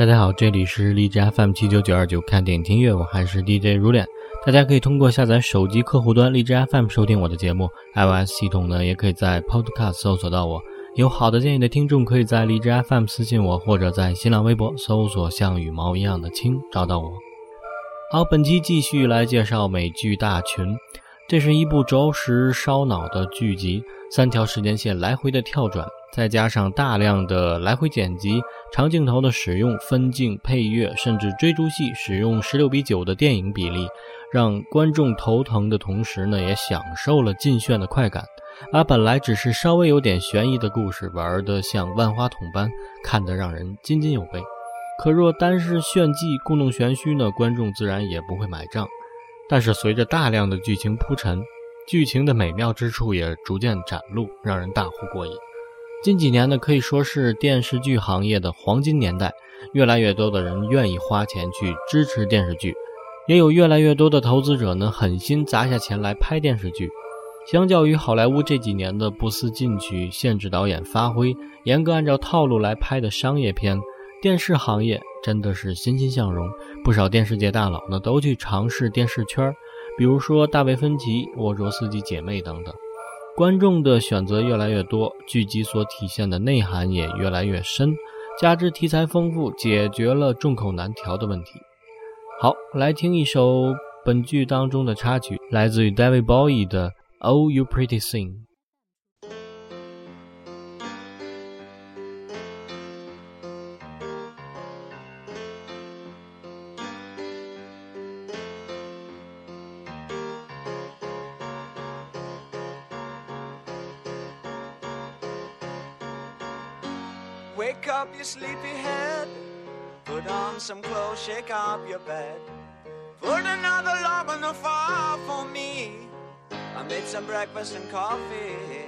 大家好，这里是荔枝 FM 七九九二九，看电影听乐，我还是 DJ 如恋。大家可以通过下载手机客户端荔枝 FM 收听我的节目，iOS 系统呢也可以在 Podcast 搜索到我。有好的建议的听众，可以在荔枝 FM 私信我，或者在新浪微博搜索“像羽毛一样的青”找到我。好，本期继续来介绍美剧《大群》。这是一部着实烧脑的剧集，三条时间线来回的跳转，再加上大量的来回剪辑、长镜头的使用、分镜、配乐，甚至追逐戏使用十六比九的电影比例，让观众头疼的同时呢，也享受了尽炫的快感。把本来只是稍微有点悬疑的故事玩得像万花筒般，看得让人津津有味。可若单是炫技、故弄玄虚呢，观众自然也不会买账。但是随着大量的剧情铺陈，剧情的美妙之处也逐渐展露，让人大呼过瘾。近几年呢，可以说是电视剧行业的黄金年代，越来越多的人愿意花钱去支持电视剧，也有越来越多的投资者呢狠心砸下钱来拍电视剧。相较于好莱坞这几年的不思进取、限制导演发挥、严格按照套路来拍的商业片。电视行业真的是欣欣向荣，不少电视界大佬呢都去尝试电视圈，比如说大卫芬奇、沃卓斯基姐妹等等。观众的选择越来越多，剧集所体现的内涵也越来越深，加之题材丰富，解决了众口难调的问题。好，来听一首本剧当中的插曲，来自于 David Bowie 的《Oh You Pretty Thing》。Sleepy head. Put on some clothes, shake up your bed. Put another log on the fire for me. I made some breakfast and coffee.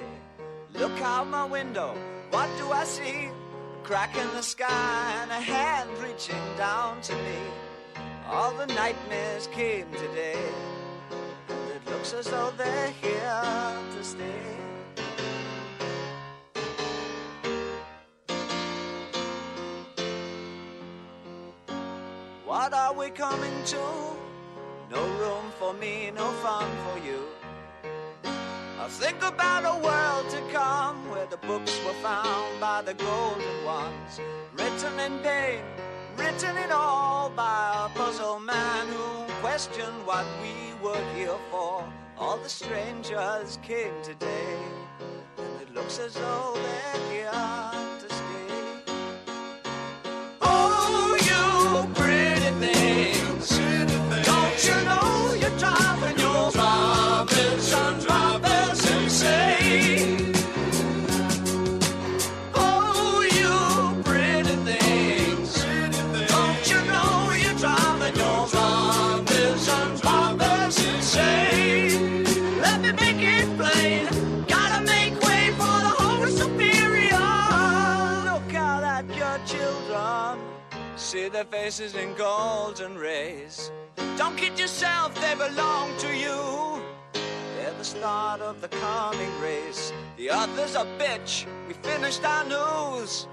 Look out my window, what do I see? A crack in the sky and a hand reaching down to me. All the nightmares came today. It looks as though they're here to stay. What are we coming to? No room for me, no fun for you. I think about a world to come where the books were found by the golden ones, written in pain, written in all by a puzzled man who questioned what we were here for. All the strangers came today, and it looks as though they're here See their faces in golden rays. Don't kid yourself, they belong to you. They're the start of the coming race. The other's a bitch. We finished our news.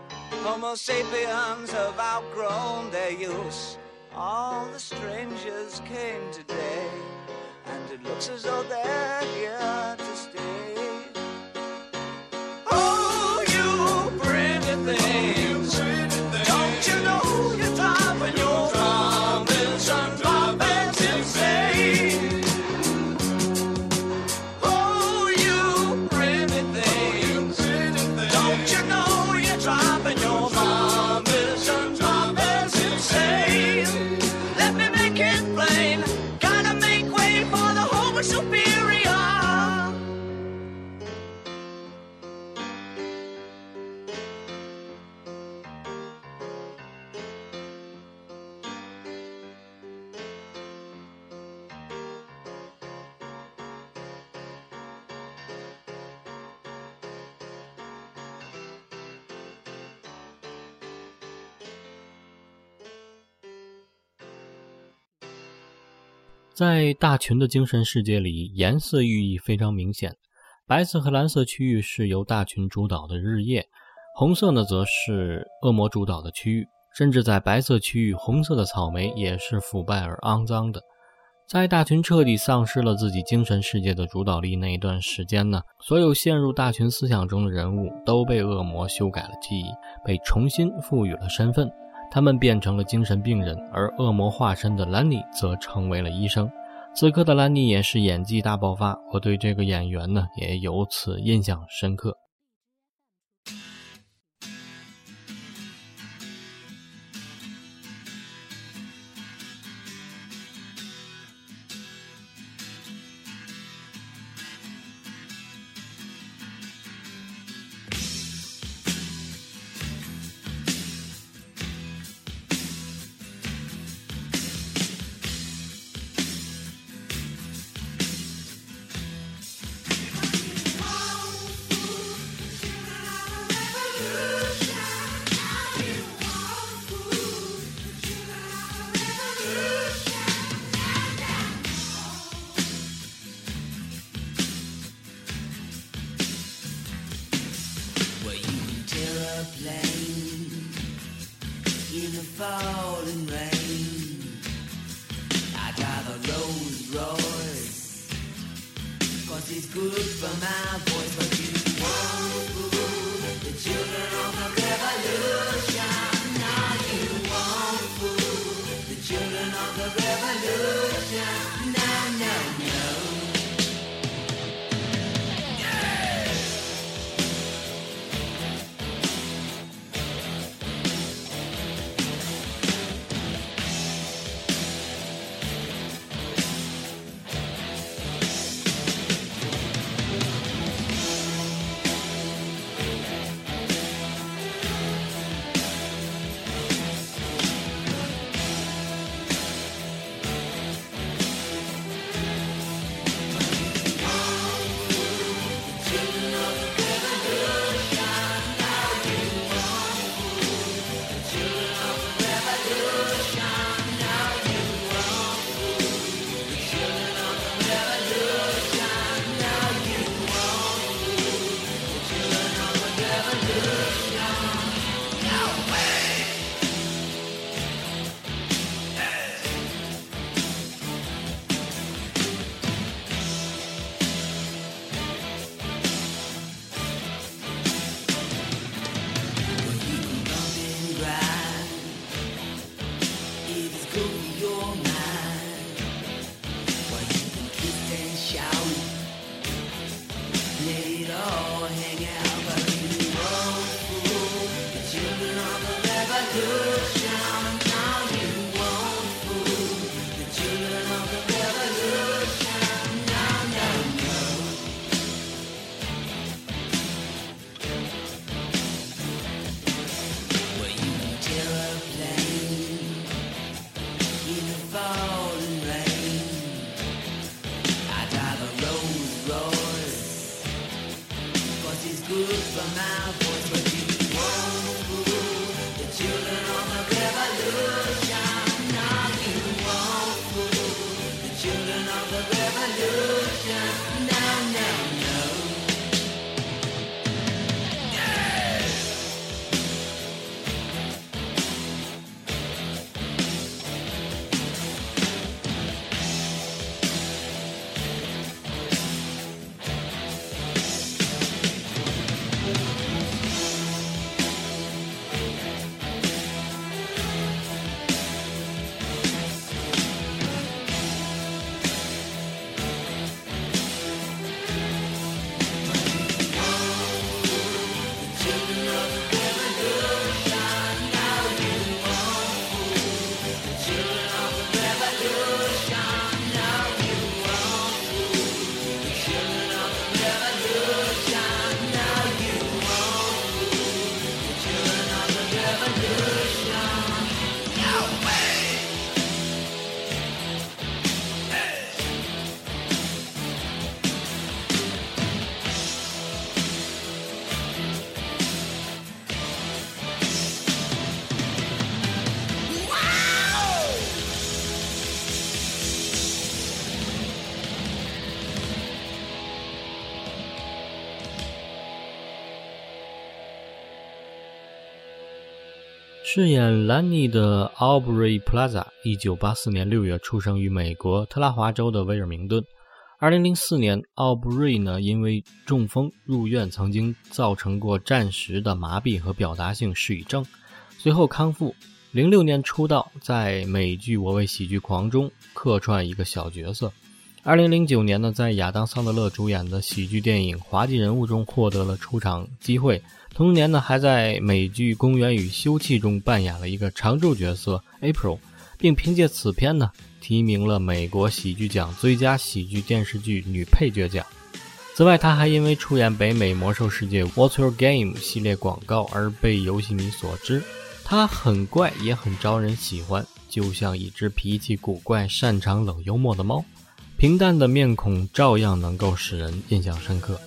Homo sapiens have outgrown their use. All the strangers came today, and it looks as though they're here to stay. 在大群的精神世界里，颜色寓意非常明显。白色和蓝色区域是由大群主导的日夜，红色呢则是恶魔主导的区域。甚至在白色区域，红色的草莓也是腐败而肮脏的。在大群彻底丧失了自己精神世界的主导力那一段时间呢，所有陷入大群思想中的人物都被恶魔修改了记忆，被重新赋予了身份，他们变成了精神病人，而恶魔化身的兰尼则成为了医生。此刻的兰尼也是演技大爆发，我对这个演员呢也由此印象深刻。饰演兰妮的 Aubrey Plaza，一九八四年六月出生于美国特拉华州的威尔明顿。二零零四年，奥布瑞呢因为中风入院，曾经造成过暂时的麻痹和表达性失语症，随后康复。零六年出道，在美剧《我为喜剧狂》中客串一个小角色。二零零九年呢，在亚当·桑德勒主演的喜剧电影《滑稽人物》中获得了出场机会。同年呢，还在美剧《公园与休憩》中扮演了一个常驻角色 April，并凭借此片呢提名了美国喜剧奖最佳喜剧电视剧女配角奖。此外，他还因为出演北美《魔兽世界》What's Your Game 系列广告而被游戏迷所知。他很怪，也很招人喜欢，就像一只脾气古怪、擅长冷幽默的猫。平淡的面孔照样能够使人印象深刻。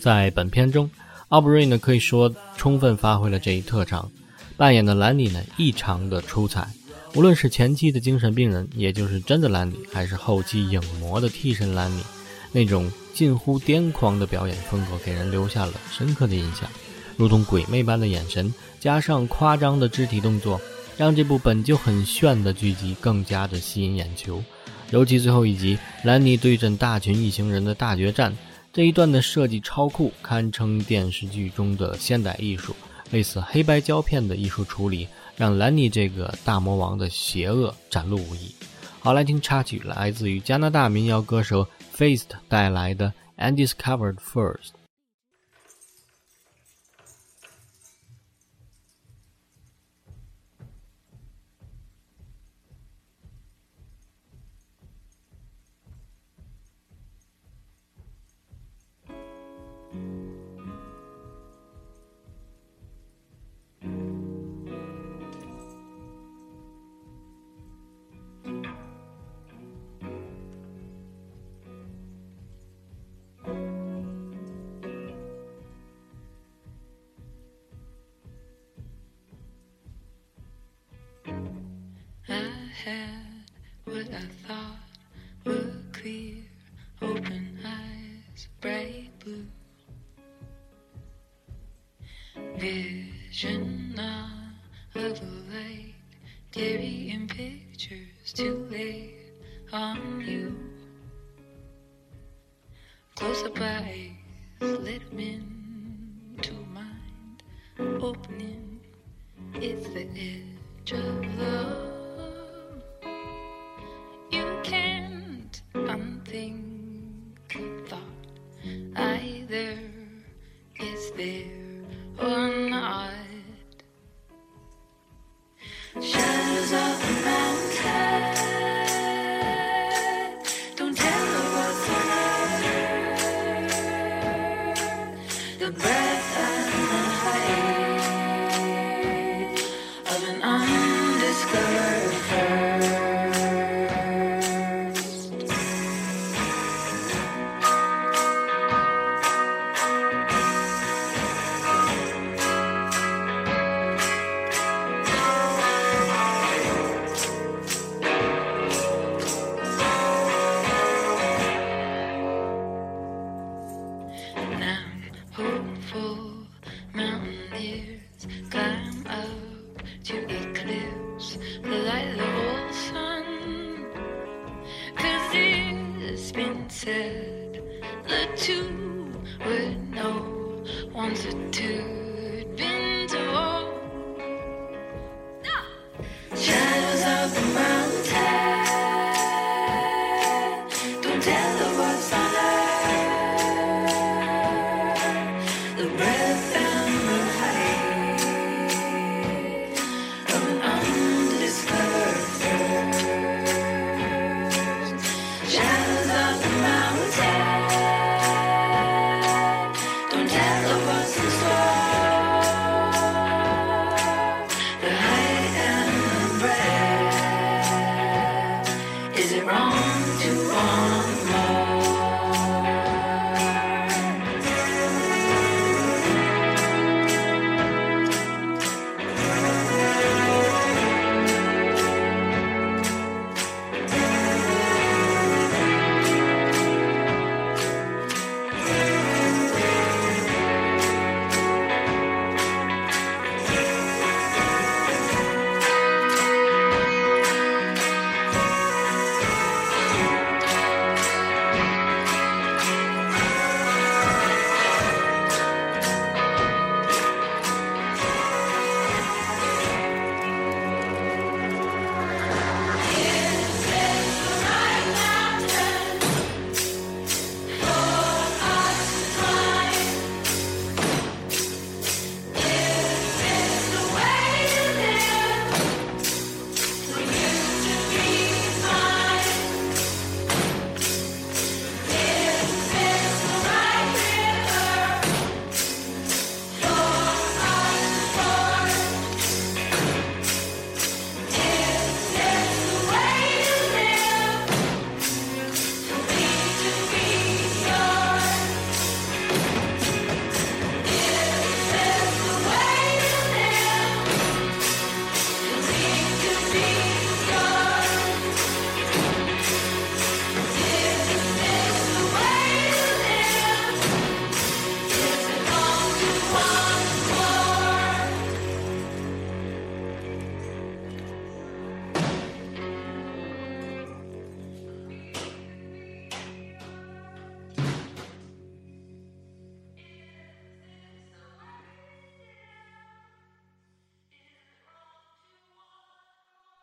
在本片中，奥布瑞呢可以说充分发挥了这一特长，扮演的兰妮呢异常的出彩。无论是前期的精神病人，也就是真的兰妮，还是后期影魔的替身兰妮，那种近乎癫狂的表演风格，给人留下了深刻的印象。如同鬼魅般的眼神，加上夸张的肢体动作，让这部本就很炫的剧集更加的吸引眼球。尤其最后一集，兰尼对阵大群异形人的大决战，这一段的设计超酷，堪称电视剧中的现代艺术。类似黑白胶片的艺术处理，让兰尼这个大魔王的邪恶展露无遗。好，来听插曲，来自于加拿大民谣歌手 Feist 带来的《Undiscovered First》。goodbye.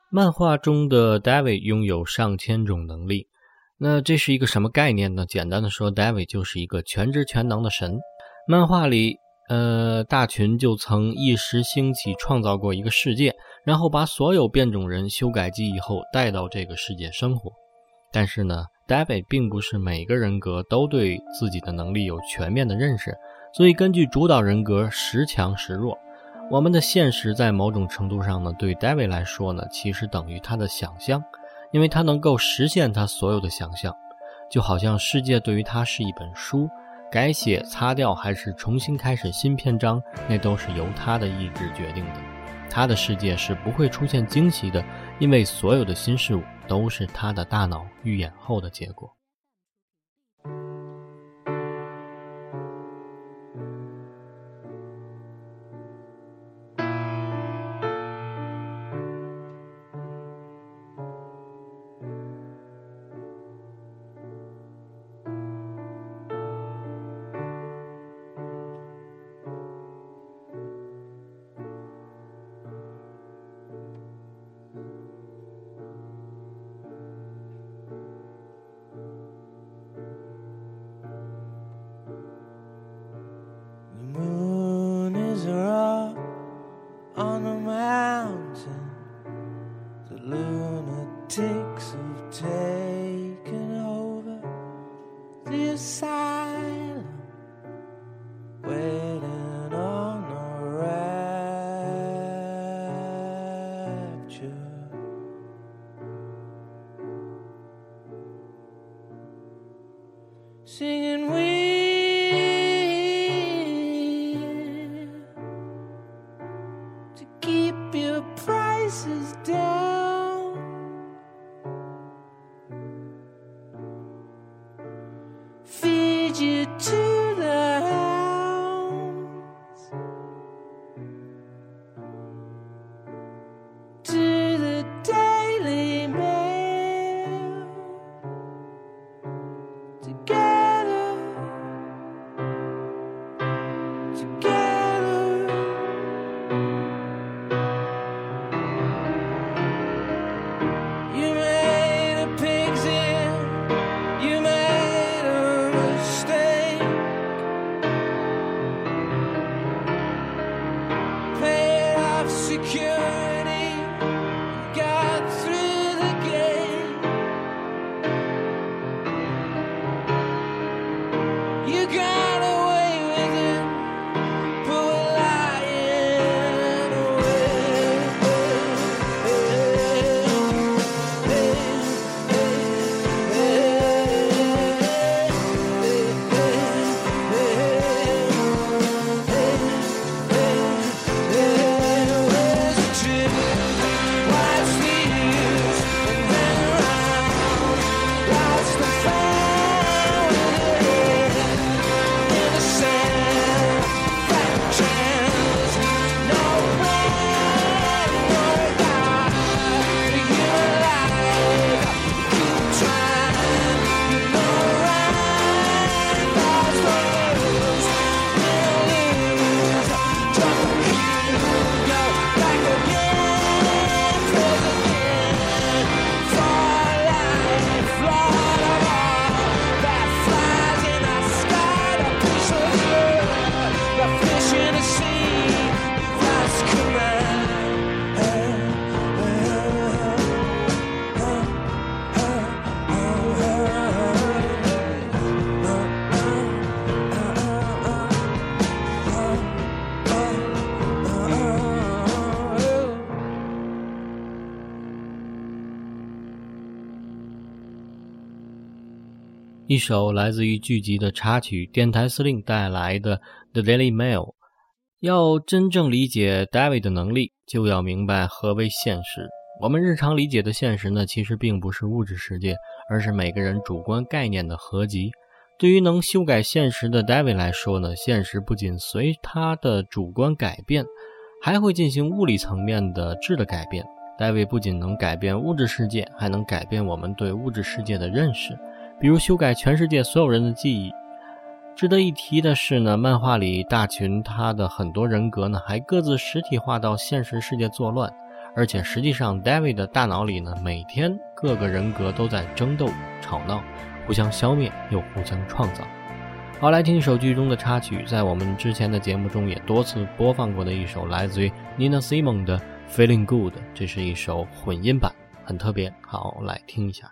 漫画中的 David 拥有上千种能力，那这是一个什么概念呢？简单的说，David 就是一个全知全能的神。漫画里，呃，大群就曾一时兴起创造过一个世界，然后把所有变种人修改记忆后带到这个世界生活。但是呢，David 并不是每个人格都对自己的能力有全面的认识，所以根据主导人格时强时弱。我们的现实在某种程度上呢，对 David 来说呢，其实等于他的想象，因为他能够实现他所有的想象，就好像世界对于他是一本书，改写、擦掉还是重新开始新篇章，那都是由他的意志决定的。他的世界是不会出现惊喜的，因为所有的新事物都是他的大脑预演后的结果。一首来自于剧集的插曲，电台司令带来的《The Daily Mail》。要真正理解 David 的能力，就要明白何为现实。我们日常理解的现实呢，其实并不是物质世界，而是每个人主观概念的合集。对于能修改现实的 David 来说呢，现实不仅随他的主观改变，还会进行物理层面的质的改变。David 不仅能改变物质世界，还能改变我们对物质世界的认识。比如修改全世界所有人的记忆。值得一提的是呢，漫画里大群他的很多人格呢，还各自实体化到现实世界作乱，而且实际上，David 的大脑里呢，每天各个人格都在争斗、吵闹，互相消灭又互相创造。好，来听一首剧中的插曲，在我们之前的节目中也多次播放过的一首来自于 Nina Simone 的《Feeling Good》，这是一首混音版，很特别。好，来听一下。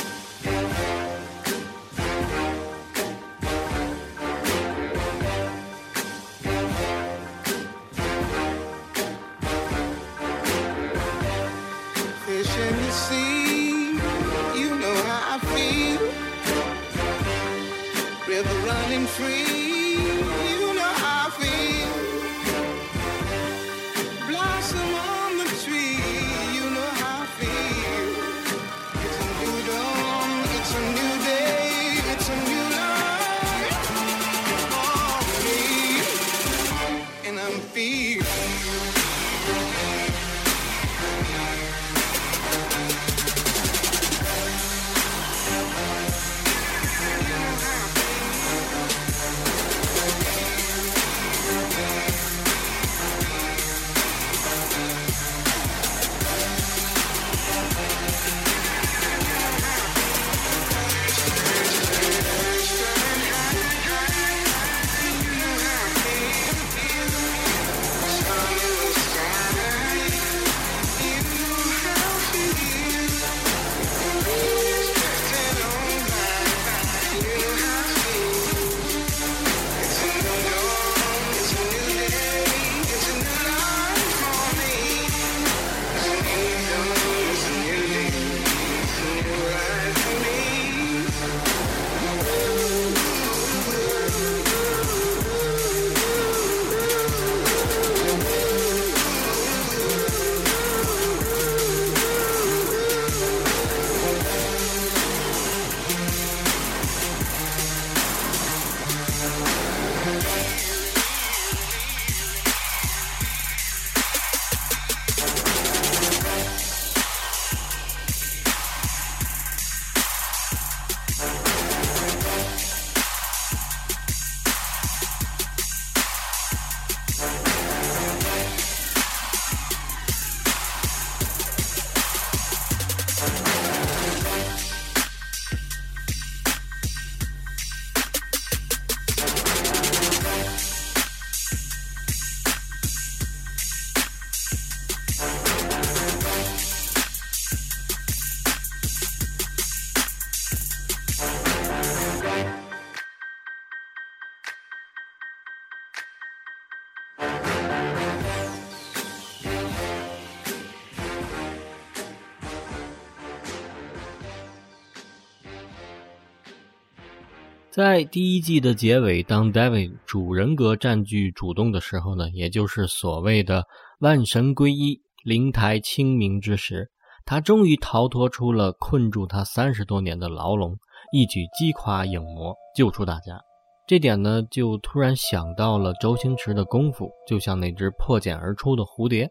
在第一季的结尾，当 David 主人格占据主动的时候呢，也就是所谓的万神归一、灵台清明之时，他终于逃脱出了困住他三十多年的牢笼，一举击垮影魔，救出大家。这点呢，就突然想到了周星驰的功夫，就像那只破茧而出的蝴蝶，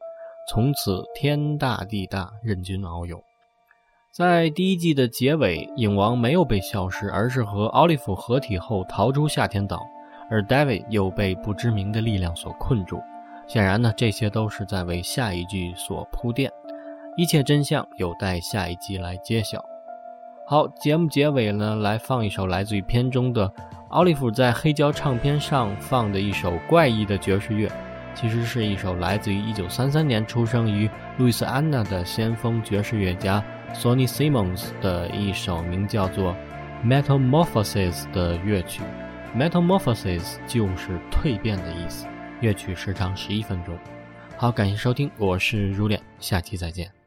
从此天大地大，任君遨游。在第一季的结尾，影王没有被消失，而是和奥利弗合体后逃出夏天岛，而 David 又被不知名的力量所困住。显然呢，这些都是在为下一季所铺垫，一切真相有待下一季来揭晓。好，节目结尾呢，来放一首来自于片中的奥利弗在黑胶唱片上放的一首怪异的爵士乐，其实是一首来自于1933年出生于路易斯安那的先锋爵士乐家。Sonny Simmons 的一首名叫做《Metamorphosis》的乐曲，Metamorphosis 就是蜕变的意思。乐曲时长十一分钟。好，感谢收听，我是如恋，下期再见。